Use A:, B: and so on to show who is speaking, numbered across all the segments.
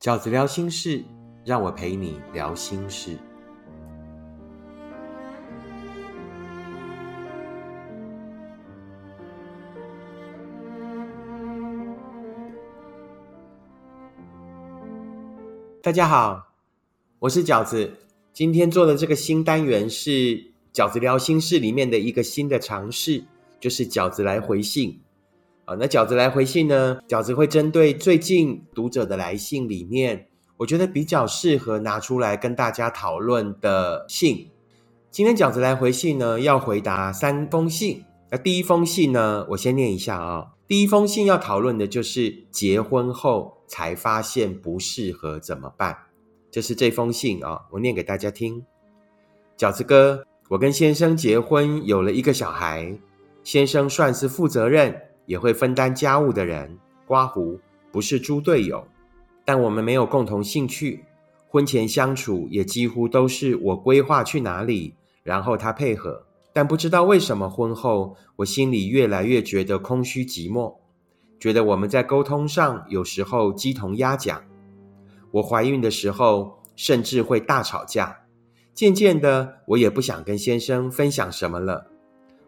A: 饺子聊心事，让我陪你聊心事。大家好，我是饺子。今天做的这个新单元是饺子聊心事里面的一个新的尝试，就是饺子来回信。那饺子来回信呢？饺子会针对最近读者的来信里面，我觉得比较适合拿出来跟大家讨论的信。今天饺子来回信呢，要回答三封信。那第一封信呢，我先念一下啊。第一封信要讨论的就是结婚后才发现不适合怎么办？这是这封信啊，我念给大家听。饺子哥，我跟先生结婚有了一个小孩，先生算是负责任。也会分担家务的人，刮胡不是猪队友，但我们没有共同兴趣。婚前相处也几乎都是我规划去哪里，然后他配合。但不知道为什么婚后我心里越来越觉得空虚寂寞，觉得我们在沟通上有时候鸡同鸭讲。我怀孕的时候甚至会大吵架。渐渐的，我也不想跟先生分享什么了。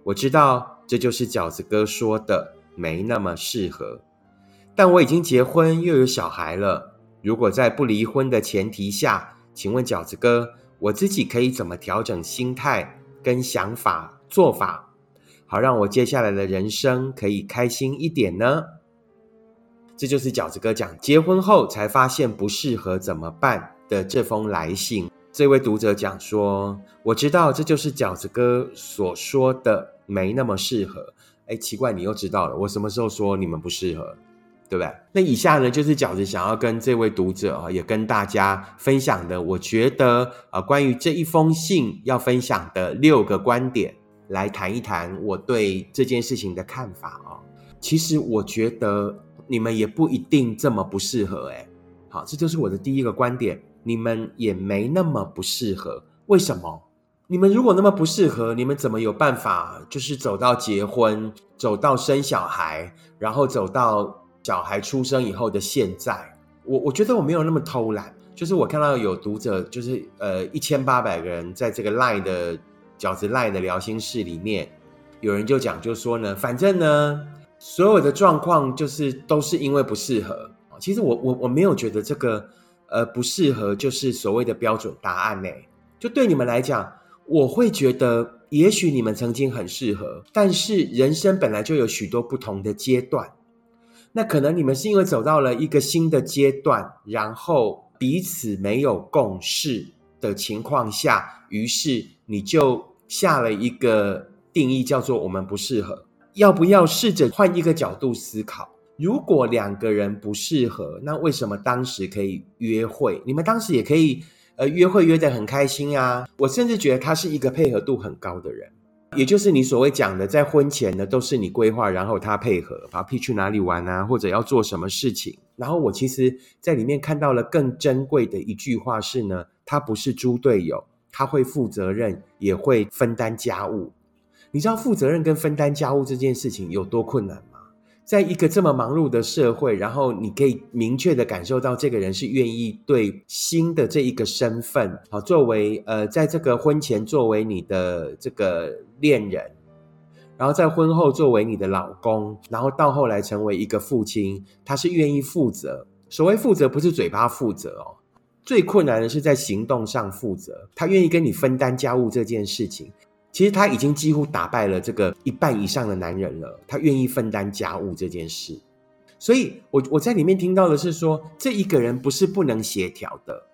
A: 我知道这就是饺子哥说的。没那么适合，但我已经结婚又有小孩了。如果在不离婚的前提下，请问饺子哥，我自己可以怎么调整心态跟想法做法，好让我接下来的人生可以开心一点呢？这就是饺子哥讲结婚后才发现不适合怎么办的这封来信。这位读者讲说：“我知道这就是饺子哥所说的没那么适合。”哎，奇怪，你又知道了。我什么时候说你们不适合，对不对？那以下呢，就是饺子想要跟这位读者啊，也跟大家分享的。我觉得啊，关于这一封信要分享的六个观点，来谈一谈我对这件事情的看法啊。其实我觉得你们也不一定这么不适合。哎，好，这就是我的第一个观点，你们也没那么不适合。为什么？你们如果那么不适合，你们怎么有办法就是走到结婚，走到生小孩，然后走到小孩出生以后的现在？我我觉得我没有那么偷懒，就是我看到有读者，就是呃一千八百个人在这个赖的饺子赖的聊心室里面，有人就讲就说呢，反正呢所有的状况就是都是因为不适合。其实我我我没有觉得这个呃不适合就是所谓的标准答案呢，就对你们来讲。我会觉得，也许你们曾经很适合，但是人生本来就有许多不同的阶段。那可能你们是因为走到了一个新的阶段，然后彼此没有共识的情况下，于是你就下了一个定义，叫做“我们不适合”。要不要试着换一个角度思考？如果两个人不适合，那为什么当时可以约会？你们当时也可以。呃，约会约得很开心啊！我甚至觉得他是一个配合度很高的人，也就是你所谓讲的，在婚前呢都是你规划，然后他配合，把屁去哪里玩啊，或者要做什么事情。然后我其实在里面看到了更珍贵的一句话是呢，他不是猪队友，他会负责任，也会分担家务。你知道负责任跟分担家务这件事情有多困难吗？在一个这么忙碌的社会，然后你可以明确的感受到这个人是愿意对新的这一个身份，好作为呃，在这个婚前作为你的这个恋人，然后在婚后作为你的老公，然后到后来成为一个父亲，他是愿意负责。所谓负责，不是嘴巴负责哦，最困难的是在行动上负责。他愿意跟你分担家务这件事情。其实他已经几乎打败了这个一半以上的男人了。他愿意分担家务这件事，所以我我在里面听到的是说，这一个人不是不能协调的，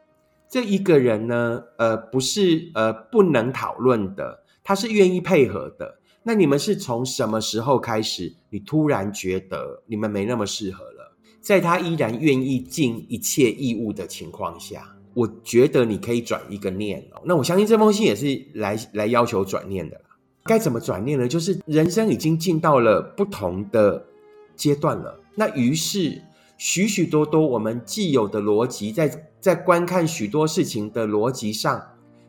A: 这一个人呢，呃，不是呃不能讨论的，他是愿意配合的。那你们是从什么时候开始，你突然觉得你们没那么适合了？在他依然愿意尽一切义务的情况下。我觉得你可以转一个念哦，那我相信这封信也是来来要求转念的啦。该怎么转念呢？就是人生已经进到了不同的阶段了，那于是许许多多我们既有的逻辑，在在观看许多事情的逻辑上，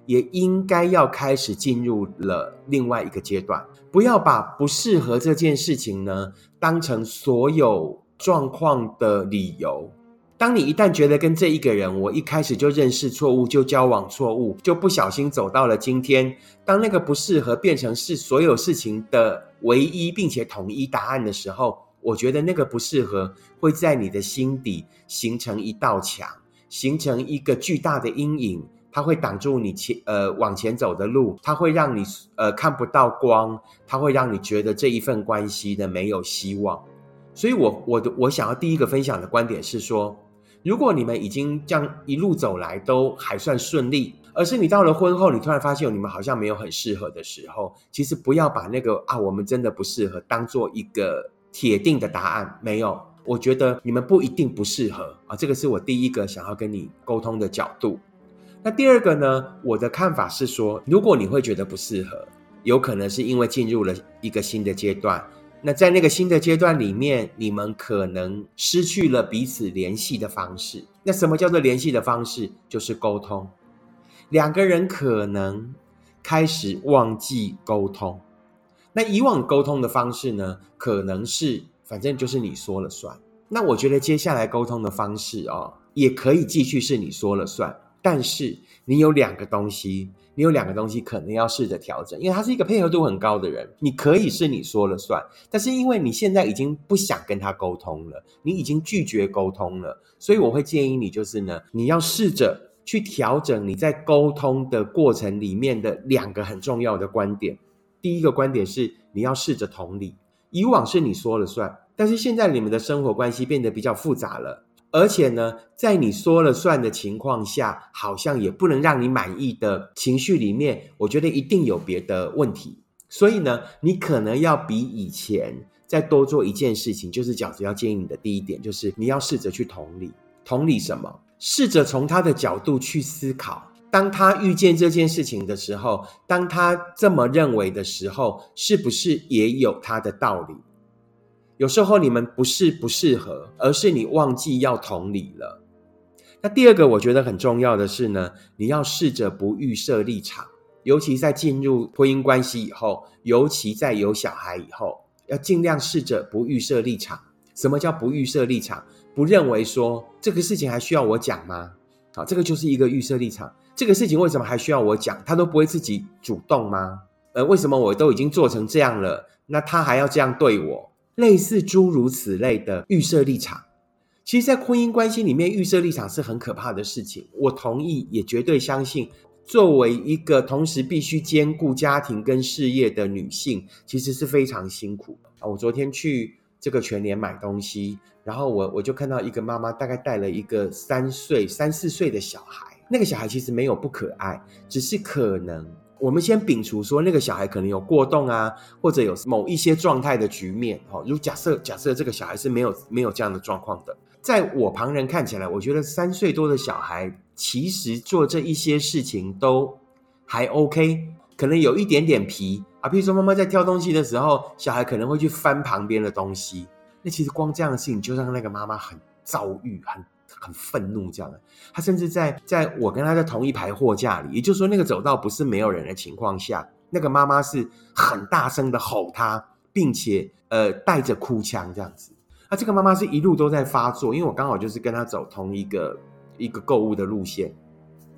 A: 也应该要开始进入了另外一个阶段。不要把不适合这件事情呢，当成所有状况的理由。当你一旦觉得跟这一个人，我一开始就认识错误，就交往错误，就不小心走到了今天，当那个不适合变成是所有事情的唯一并且统一答案的时候，我觉得那个不适合会在你的心底形成一道墙，形成一个巨大的阴影，它会挡住你前呃往前走的路，它会让你呃看不到光，它会让你觉得这一份关系呢没有希望。所以，我我的我想要第一个分享的观点是说。如果你们已经这样一路走来都还算顺利，而是你到了婚后，你突然发现你们好像没有很适合的时候，其实不要把那个啊我们真的不适合当做一个铁定的答案。没有，我觉得你们不一定不适合啊。这个是我第一个想要跟你沟通的角度。那第二个呢，我的看法是说，如果你会觉得不适合，有可能是因为进入了一个新的阶段。那在那个新的阶段里面，你们可能失去了彼此联系的方式。那什么叫做联系的方式？就是沟通。两个人可能开始忘记沟通。那以往沟通的方式呢？可能是反正就是你说了算。那我觉得接下来沟通的方式哦，也可以继续是你说了算。但是你有两个东西。你有两个东西可能要试着调整，因为他是一个配合度很高的人，你可以是你说了算，但是因为你现在已经不想跟他沟通了，你已经拒绝沟通了，所以我会建议你，就是呢，你要试着去调整你在沟通的过程里面的两个很重要的观点。第一个观点是你要试着同理，以往是你说了算，但是现在你们的生活关系变得比较复杂了。而且呢，在你说了算的情况下，好像也不能让你满意的情绪里面，我觉得一定有别的问题。所以呢，你可能要比以前再多做一件事情，就是饺子要建议你的第一点，就是你要试着去同理，同理什么？试着从他的角度去思考，当他遇见这件事情的时候，当他这么认为的时候，是不是也有他的道理？有时候你们不是不适合，而是你忘记要同理了。那第二个我觉得很重要的是呢，你要试着不预设立场，尤其在进入婚姻关系以后，尤其在有小孩以后，要尽量试着不预设立场。什么叫不预设立场？不认为说这个事情还需要我讲吗？好，这个就是一个预设立场。这个事情为什么还需要我讲？他都不会自己主动吗？呃，为什么我都已经做成这样了，那他还要这样对我？类似诸如此类的预设立场，其实，在婚姻关系里面，预设立场是很可怕的事情。我同意，也绝对相信，作为一个同时必须兼顾家庭跟事业的女性，其实是非常辛苦啊！我昨天去这个全联买东西，然后我我就看到一个妈妈，大概带了一个三岁、三四岁的小孩，那个小孩其实没有不可爱，只是可能。我们先摒除说那个小孩可能有过动啊，或者有某一些状态的局面，哈，如假设假设这个小孩是没有没有这样的状况的，在我旁人看起来，我觉得三岁多的小孩其实做这一些事情都还 OK，可能有一点点皮啊，譬如说妈妈在挑东西的时候，小孩可能会去翻旁边的东西，那其实光这样的事情就让那个妈妈很遭遇很。很愤怒，这样的，他甚至在在我跟他在同一排货架里，也就是说，那个走道不是没有人的情况下，那个妈妈是很大声的吼他，并且呃带着哭腔这样子。那这个妈妈是一路都在发作，因为我刚好就是跟他走同一个一个购物的路线。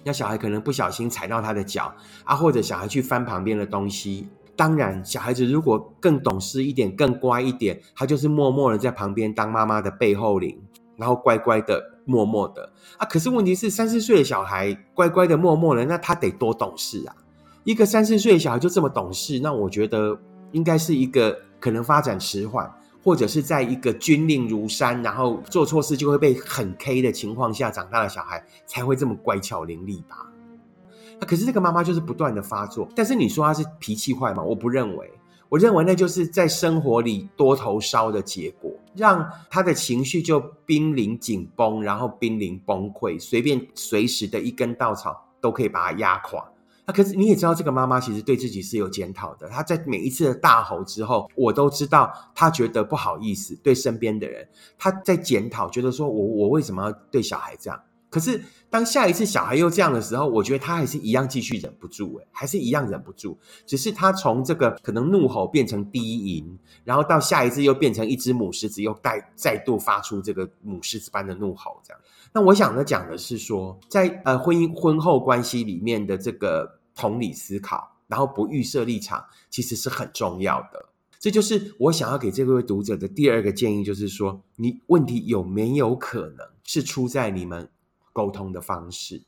A: 那小孩可能不小心踩到他的脚啊，或者小孩去翻旁边的东西。当然，小孩子如果更懂事一点、更乖一点，他就是默默的在旁边当妈妈的背后领，然后乖乖的。默默的啊，可是问题是三四岁的小孩乖乖的默默的，那他得多懂事啊！一个三四岁的小孩就这么懂事，那我觉得应该是一个可能发展迟缓，或者是在一个军令如山，然后做错事就会被很 K 的情况下长大的小孩才会这么乖巧伶俐吧？那可是这个妈妈就是不断的发作，但是你说她是脾气坏吗？我不认为。我认为那就是在生活里多头烧的结果，让他的情绪就濒临紧绷，然后濒临崩溃，随便随时的一根稻草都可以把他压垮。那可是你也知道，这个妈妈其实对自己是有检讨的。她在每一次的大吼之后，我都知道她觉得不好意思，对身边的人，她在检讨，觉得说我我为什么要对小孩这样？可是当下一次小孩又这样的时候，我觉得他还是一样继续忍不住，诶还是一样忍不住，只是他从这个可能怒吼变成低吟，然后到下一次又变成一只母狮子，又再再度发出这个母狮子般的怒吼，这样。那我想呢讲的是说，在呃婚姻婚后关系里面的这个同理思考，然后不预设立场，其实是很重要的。这就是我想要给这位读者的第二个建议，就是说，你问题有没有可能是出在你们沟通的方式？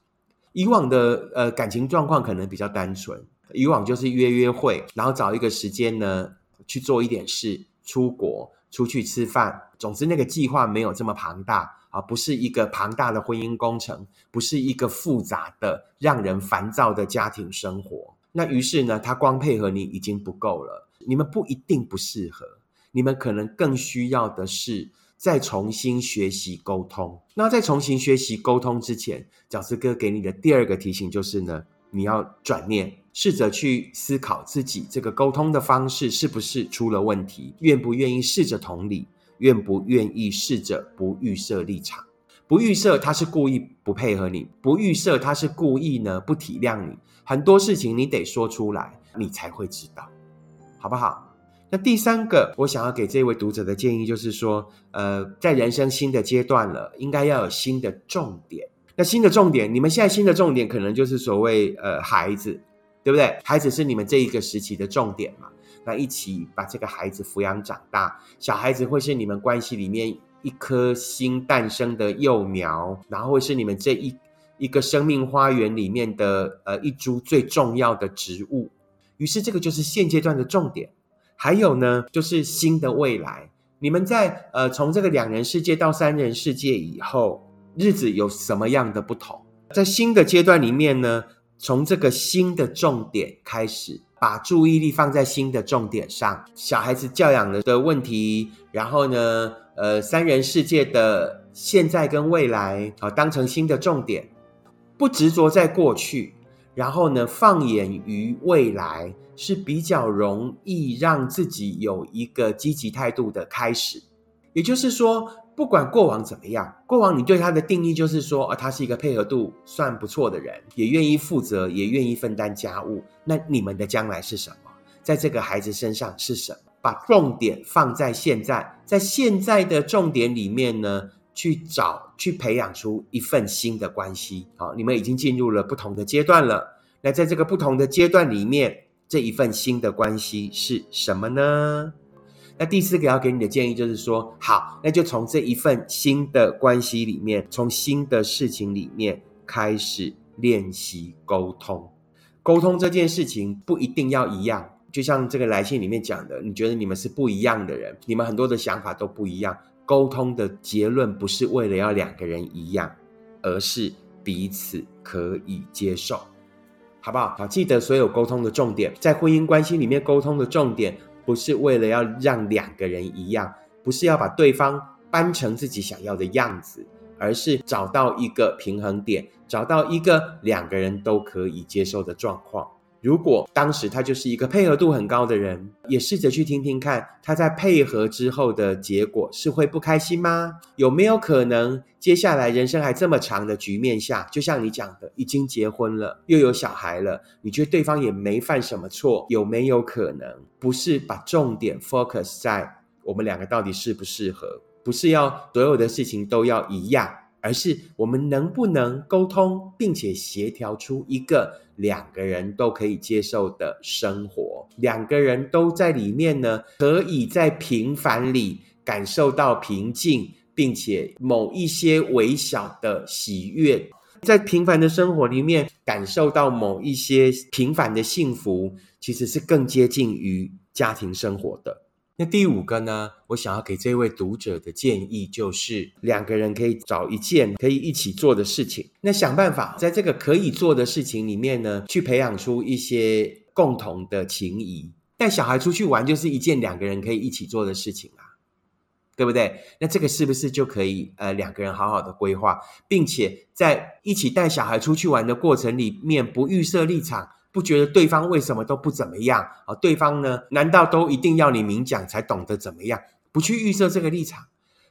A: 以往的呃感情状况可能比较单纯，以往就是约约会，然后找一个时间呢去做一点事，出国出去吃饭，总之那个计划没有这么庞大啊，不是一个庞大的婚姻工程，不是一个复杂的让人烦躁的家庭生活。那于是呢，他光配合你已经不够了。你们不一定不适合，你们可能更需要的是再重新学习沟通。那在重新学习沟通之前，饺子哥给你的第二个提醒就是呢，你要转念，试着去思考自己这个沟通的方式是不是出了问题，愿不愿意试着同理，愿不愿意试着不预设立场，不预设他是故意不配合你，不预设他是故意呢不体谅你。很多事情你得说出来，你才会知道。好不好？那第三个，我想要给这位读者的建议就是说，呃，在人生新的阶段了，应该要有新的重点。那新的重点，你们现在新的重点可能就是所谓呃孩子，对不对？孩子是你们这一个时期的重点嘛？那一起把这个孩子抚养长大，小孩子会是你们关系里面一颗新诞生的幼苗，然后会是你们这一一个生命花园里面的呃一株最重要的植物。于是，这个就是现阶段的重点。还有呢，就是新的未来。你们在呃，从这个两人世界到三人世界以后，日子有什么样的不同？在新的阶段里面呢，从这个新的重点开始，把注意力放在新的重点上。小孩子教养的的问题，然后呢，呃，三人世界的现在跟未来啊，当成新的重点，不执着在过去。然后呢，放眼于未来是比较容易让自己有一个积极态度的开始。也就是说，不管过往怎么样，过往你对他的定义就是说，啊，他是一个配合度算不错的人，也愿意负责，也愿意分担家务。那你们的将来是什么？在这个孩子身上是什么？把重点放在现在，在现在的重点里面呢？去找去培养出一份新的关系，好，你们已经进入了不同的阶段了。那在这个不同的阶段里面，这一份新的关系是什么呢？那第四个要给你的建议就是说，好，那就从这一份新的关系里面，从新的事情里面开始练习沟通。沟通这件事情不一定要一样，就像这个来信里面讲的，你觉得你们是不一样的人，你们很多的想法都不一样。沟通的结论不是为了要两个人一样，而是彼此可以接受，好不好？好，记得所有沟通的重点，在婚姻关系里面沟通的重点，不是为了要让两个人一样，不是要把对方搬成自己想要的样子，而是找到一个平衡点，找到一个两个人都可以接受的状况。如果当时他就是一个配合度很高的人，也试着去听听看，他在配合之后的结果是会不开心吗？有没有可能接下来人生还这么长的局面下，就像你讲的，已经结婚了，又有小孩了，你觉得对方也没犯什么错，有没有可能不是把重点 focus 在我们两个到底适不适合，不是要所有的事情都要一样？而是我们能不能沟通，并且协调出一个两个人都可以接受的生活，两个人都在里面呢？可以在平凡里感受到平静，并且某一些微小的喜悦，在平凡的生活里面感受到某一些平凡的幸福，其实是更接近于家庭生活的。那第五个呢？我想要给这位读者的建议就是，两个人可以找一件可以一起做的事情，那想办法在这个可以做的事情里面呢，去培养出一些共同的情谊。带小孩出去玩就是一件两个人可以一起做的事情啊，对不对？那这个是不是就可以呃两个人好好的规划，并且在一起带小孩出去玩的过程里面，不预设立场。不觉得对方为什么都不怎么样啊？对方呢？难道都一定要你明讲才懂得怎么样？不去预设这个立场，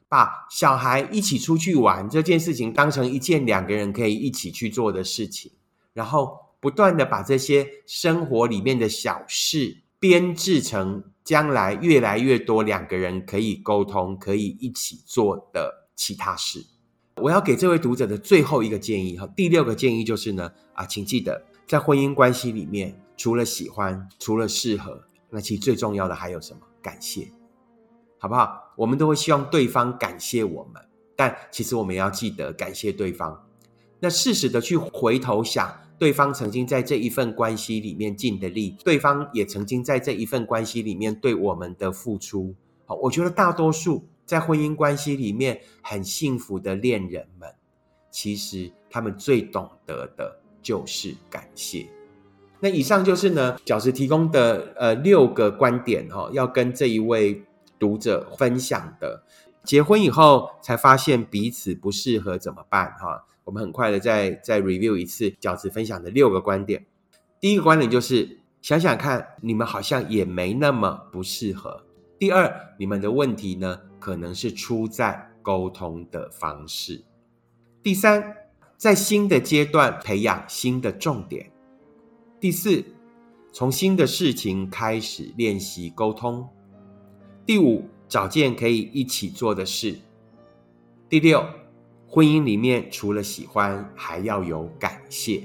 A: 把小孩一起出去玩这件事情当成一件两个人可以一起去做的事情，然后不断的把这些生活里面的小事编制成将来越来越多两个人可以沟通、可以一起做的其他事。我要给这位读者的最后一个建议哈，第六个建议就是呢，啊，请记得在婚姻关系里面，除了喜欢，除了适合，那其实最重要的还有什么？感谢，好不好？我们都会希望对方感谢我们，但其实我们要记得感谢对方。那适时的去回头想，对方曾经在这一份关系里面尽的力，对方也曾经在这一份关系里面对我们的付出。好，我觉得大多数。在婚姻关系里面很幸福的恋人们，其实他们最懂得的就是感谢。那以上就是呢，饺子提供的呃六个观点哈，要跟这一位读者分享的。结婚以后才发现彼此不适合怎么办哈？我们很快的再再 review 一次饺子分享的六个观点。第一个观点就是想想看，你们好像也没那么不适合。第二，你们的问题呢？可能是出在沟通的方式。第三，在新的阶段培养新的重点。第四，从新的事情开始练习沟通。第五，找件可以一起做的事。第六，婚姻里面除了喜欢，还要有感谢。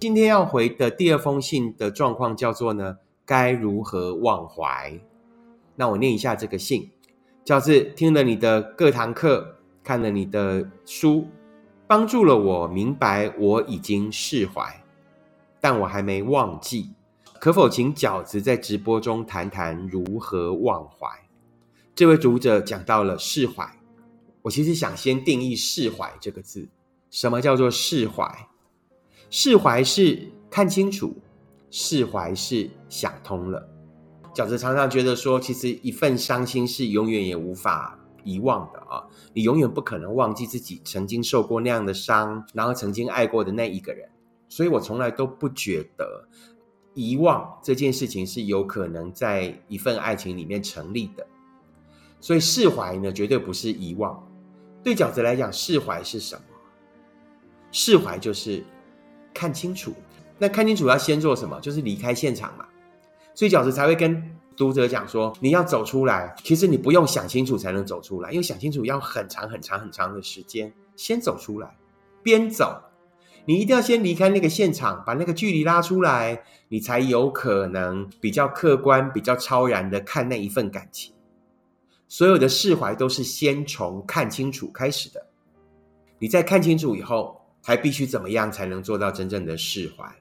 A: 今天要回的第二封信的状况叫做呢，该如何忘怀？那我念一下这个信。小子听了你的各堂课，看了你的书，帮助了我明白我已经释怀，但我还没忘记。可否请饺子在直播中谈谈如何忘怀？这位读者讲到了释怀，我其实想先定义释怀这个字，什么叫做释怀？释怀是看清楚，释怀是想通了。饺子常常觉得说，其实一份伤心是永远也无法遗忘的啊！你永远不可能忘记自己曾经受过那样的伤，然后曾经爱过的那一个人。所以我从来都不觉得遗忘这件事情是有可能在一份爱情里面成立的。所以释怀呢，绝对不是遗忘。对饺子来讲，释怀是什么？释怀就是看清楚。那看清楚要先做什么？就是离开现场嘛。所以饺子才会跟读者讲说：“你要走出来，其实你不用想清楚才能走出来，因为想清楚要很长很长很长的时间。先走出来，边走，你一定要先离开那个现场，把那个距离拉出来，你才有可能比较客观、比较超然的看那一份感情。所有的释怀都是先从看清楚开始的。你在看清楚以后，还必须怎么样才能做到真正的释怀？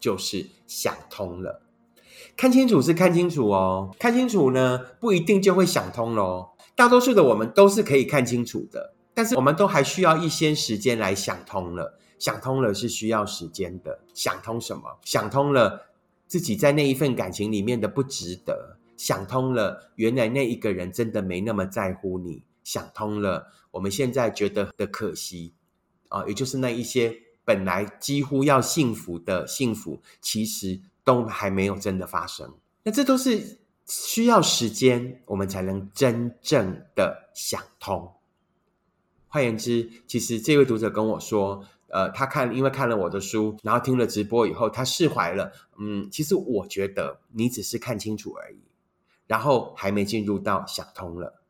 A: 就是想通了。”看清楚是看清楚哦，看清楚呢不一定就会想通喽。大多数的我们都是可以看清楚的，但是我们都还需要一些时间来想通了。想通了是需要时间的。想通什么？想通了自己在那一份感情里面的不值得。想通了，原来那一个人真的没那么在乎你。想通了，我们现在觉得的可惜啊，也就是那一些本来几乎要幸福的幸福，其实。都还没有真的发生，那这都是需要时间，我们才能真正的想通。换言之，其实这位读者跟我说，呃，他看因为看了我的书，然后听了直播以后，他释怀了。嗯，其实我觉得你只是看清楚而已，然后还没进入到想通了。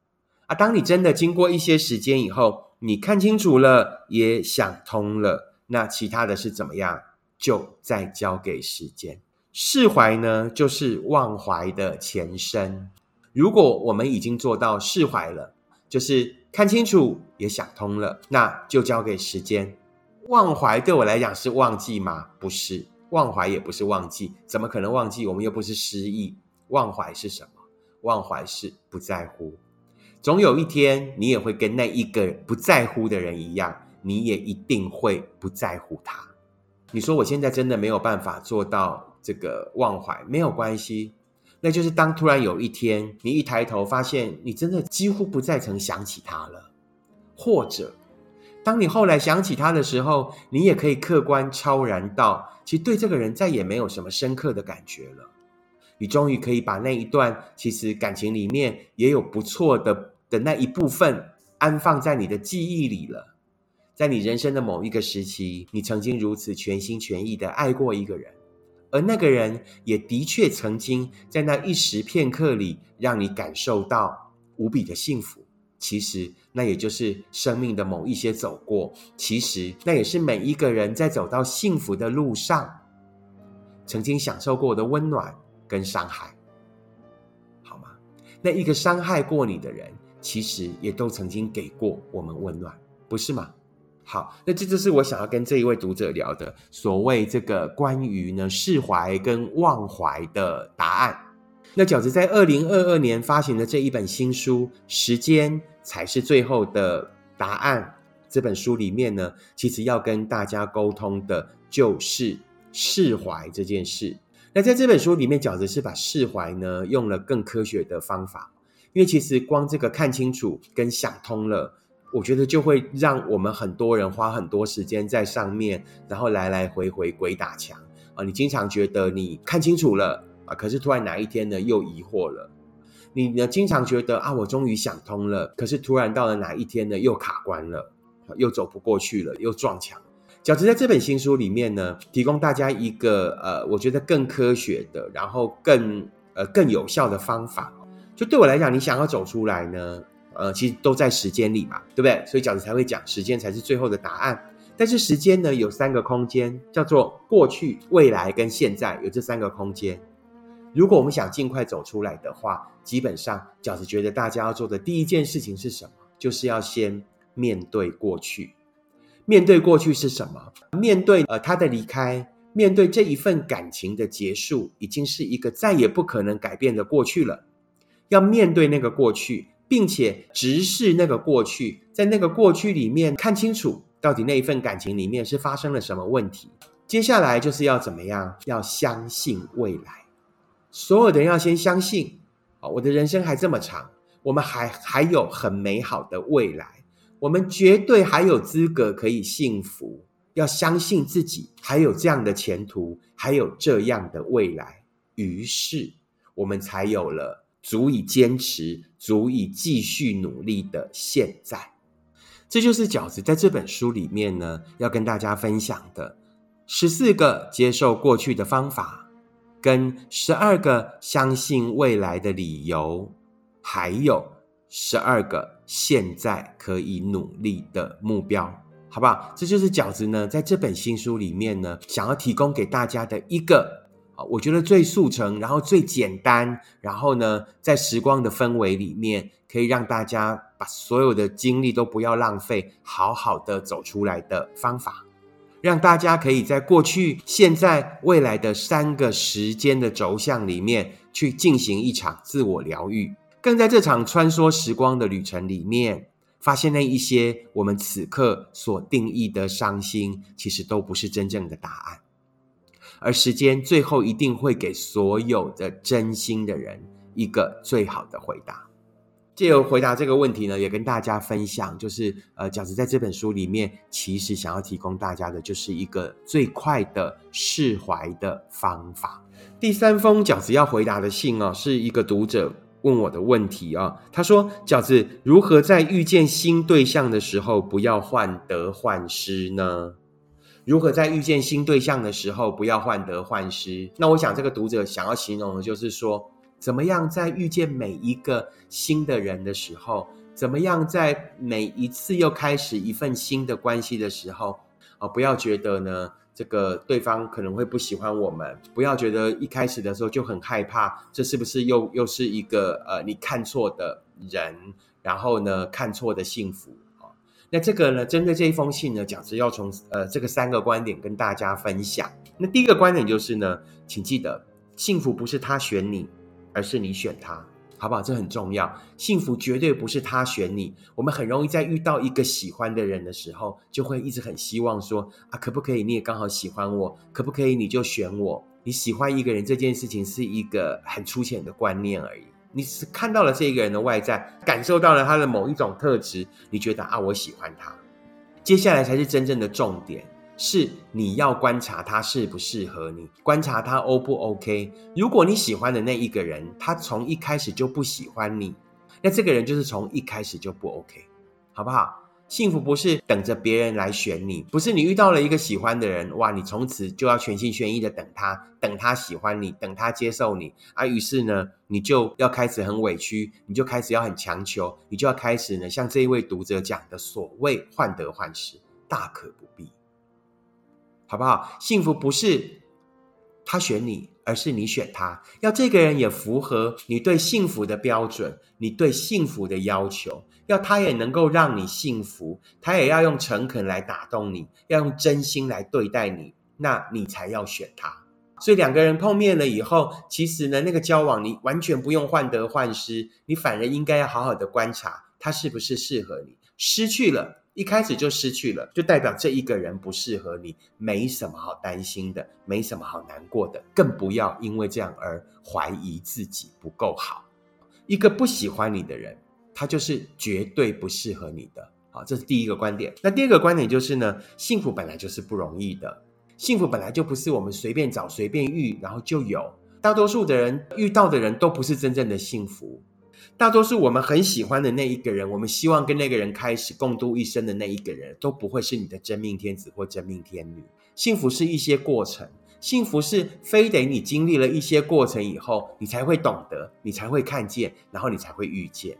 A: 啊，当你真的经过一些时间以后，你看清楚了，也想通了，那其他的是怎么样，就再交给时间。释怀呢，就是忘怀的前身。如果我们已经做到释怀了，就是看清楚也想通了，那就交给时间。忘怀对我来讲是忘记吗？不是，忘怀也不是忘记，怎么可能忘记？我们又不是失忆。忘怀是什么？忘怀是不在乎。总有一天，你也会跟那一个不在乎的人一样，你也一定会不在乎他。你说我现在真的没有办法做到。这个忘怀没有关系，那就是当突然有一天你一抬头发现你真的几乎不再曾想起他了，或者当你后来想起他的时候，你也可以客观超然到，其实对这个人再也没有什么深刻的感觉了。你终于可以把那一段其实感情里面也有不错的的那一部分安放在你的记忆里了。在你人生的某一个时期，你曾经如此全心全意的爱过一个人，而那个人也的确曾经在那一时片刻里让你感受到无比的幸福。其实，那也就是生命的某一些走过。其实，那也是每一个人在走到幸福的路上，曾经享受过的温暖跟伤害，好吗？那一个伤害过你的人，其实也都曾经给过我们温暖，不是吗？好，那这就是我想要跟这一位读者聊的所谓这个关于呢释怀跟忘怀的答案。那饺子在二零二二年发行的这一本新书《时间才是最后的答案》这本书里面呢，其实要跟大家沟通的就是释怀这件事。那在这本书里面，饺子是把释怀呢用了更科学的方法，因为其实光这个看清楚跟想通了，我觉得就会让我们很多人花很多时间在上面，然后来来回回鬼打墙啊！你经常觉得你看清楚了。啊！可是突然哪一天呢，又疑惑了。你呢，经常觉得啊，我终于想通了。可是突然到了哪一天呢，又卡关了，又走不过去了，又撞墙。饺子在这本新书里面呢，提供大家一个呃，我觉得更科学的，然后更呃更有效的方法。就对我来讲，你想要走出来呢，呃，其实都在时间里嘛，对不对？所以饺子才会讲，时间才是最后的答案。但是时间呢，有三个空间，叫做过去、未来跟现在，有这三个空间。如果我们想尽快走出来的话，基本上饺子觉得大家要做的第一件事情是什么？就是要先面对过去。面对过去是什么？面对呃他的离开，面对这一份感情的结束，已经是一个再也不可能改变的过去了。要面对那个过去，并且直视那个过去，在那个过去里面看清楚，到底那一份感情里面是发生了什么问题。接下来就是要怎么样？要相信未来。所有的人要先相信，啊，我的人生还这么长，我们还还有很美好的未来，我们绝对还有资格可以幸福。要相信自己还有这样的前途，还有这样的未来，于是我们才有了足以坚持、足以继续努力的现在。这就是饺子在这本书里面呢，要跟大家分享的十四个接受过去的方法。跟十二个相信未来的理由，还有十二个现在可以努力的目标，好不好？这就是饺子呢，在这本新书里面呢，想要提供给大家的一个我觉得最速成，然后最简单，然后呢，在时光的氛围里面，可以让大家把所有的精力都不要浪费，好好的走出来的方法。让大家可以在过去、现在、未来的三个时间的轴向里面去进行一场自我疗愈，更在这场穿梭时光的旅程里面，发现那一些我们此刻所定义的伤心，其实都不是真正的答案，而时间最后一定会给所有的真心的人一个最好的回答。借由回答这个问题呢，也跟大家分享，就是呃，饺子在这本书里面，其实想要提供大家的，就是一个最快的释怀的方法。第三封饺子要回答的信哦，是一个读者问我的问题啊。他说：“饺子如何在遇见新对象的时候不要患得患失呢？如何在遇见新对象的时候不要患得患失？”那我想这个读者想要形容的就是说。怎么样在遇见每一个新的人的时候，怎么样在每一次又开始一份新的关系的时候，啊，不要觉得呢，这个对方可能会不喜欢我们，不要觉得一开始的时候就很害怕，这是不是又又是一个呃你看错的人，然后呢看错的幸福？那这个呢，针对这一封信呢，讲是要从呃这个三个观点跟大家分享。那第一个观点就是呢，请记得，幸福不是他选你。而是你选他，好不好？这很重要。幸福绝对不是他选你。我们很容易在遇到一个喜欢的人的时候，就会一直很希望说：啊，可不可以？你也刚好喜欢我，可不可以？你就选我。你喜欢一个人这件事情是一个很粗浅的观念而已。你只看到了这个人的外在，感受到了他的某一种特质，你觉得啊，我喜欢他。接下来才是真正的重点。是你要观察他适不适合你，观察他 O 不 OK。如果你喜欢的那一个人，他从一开始就不喜欢你，那这个人就是从一开始就不 OK。好不好？幸福不是等着别人来选你，不是你遇到了一个喜欢的人，哇，你从此就要全心全意的等他，等他喜欢你，等他接受你，啊，于是呢，你就要开始很委屈，你就开始要很强求，你就要开始呢，像这一位读者讲的，所谓患得患失，大可不必，好不好？幸福不是他选你。而是你选他，要这个人也符合你对幸福的标准，你对幸福的要求，要他也能够让你幸福，他也要用诚恳来打动你，要用真心来对待你，那你才要选他。所以两个人碰面了以后，其实呢，那个交往你完全不用患得患失，你反而应该要好好的观察他是不是适合你，失去了。一开始就失去了，就代表这一个人不适合你，没什么好担心的，没什么好难过的，更不要因为这样而怀疑自己不够好。一个不喜欢你的人，他就是绝对不适合你的。好，这是第一个观点。那第二个观点就是呢，幸福本来就是不容易的，幸福本来就不是我们随便找、随便遇，然后就有。大多数的人遇到的人都不是真正的幸福。大多数我们很喜欢的那一个人，我们希望跟那个人开始共度一生的那一个人，都不会是你的真命天子或真命天女。幸福是一些过程，幸福是非得你经历了一些过程以后，你才会懂得，你才会看见，然后你才会遇见，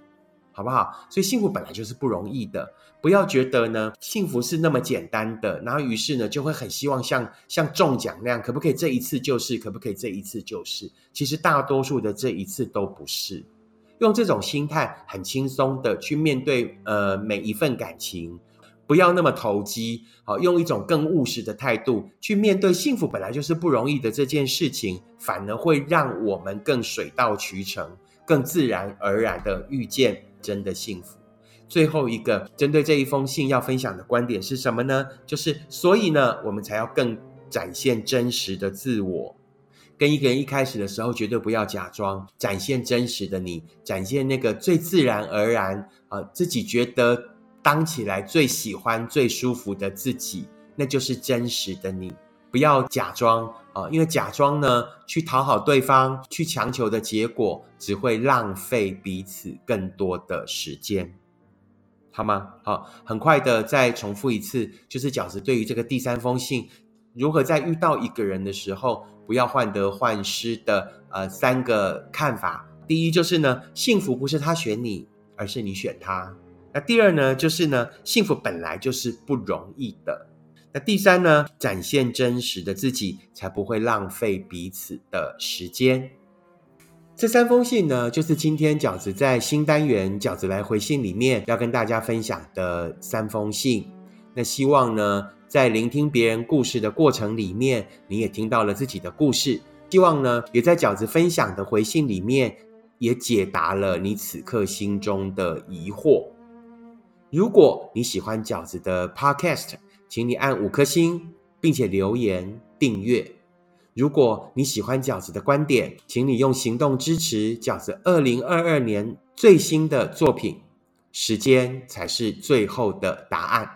A: 好不好？所以幸福本来就是不容易的，不要觉得呢幸福是那么简单的，然后于是呢就会很希望像像中奖那样，可不可以这一次就是，可不可以这一次就是？其实大多数的这一次都不是。用这种心态，很轻松的去面对呃每一份感情，不要那么投机，好，用一种更务实的态度去面对幸福本来就是不容易的这件事情，反而会让我们更水到渠成，更自然而然的遇见真的幸福。最后一个针对这一封信要分享的观点是什么呢？就是所以呢，我们才要更展现真实的自我。跟一个人一开始的时候，绝对不要假装，展现真实的你，展现那个最自然而然啊，自己觉得当起来最喜欢、最舒服的自己，那就是真实的你。不要假装啊，因为假装呢，去讨好对方，去强求的结果，只会浪费彼此更多的时间，好吗？好，很快的再重复一次，就是饺子对于这个第三封信。如何在遇到一个人的时候不要患得患失的呃三个看法？第一就是呢，幸福不是他选你，而是你选他。那第二呢，就是呢，幸福本来就是不容易的。那第三呢，展现真实的自己，才不会浪费彼此的时间。这三封信呢，就是今天饺子在新单元饺子来回信里面要跟大家分享的三封信。那希望呢。在聆听别人故事的过程里面，你也听到了自己的故事。希望呢，也在饺子分享的回信里面，也解答了你此刻心中的疑惑。如果你喜欢饺子的 Podcast，请你按五颗星，并且留言订阅。如果你喜欢饺子的观点，请你用行动支持饺子二零二二年最新的作品。时间才是最后的答案。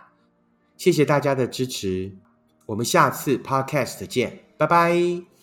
A: 谢谢大家的支持，我们下次 Podcast 见，拜拜。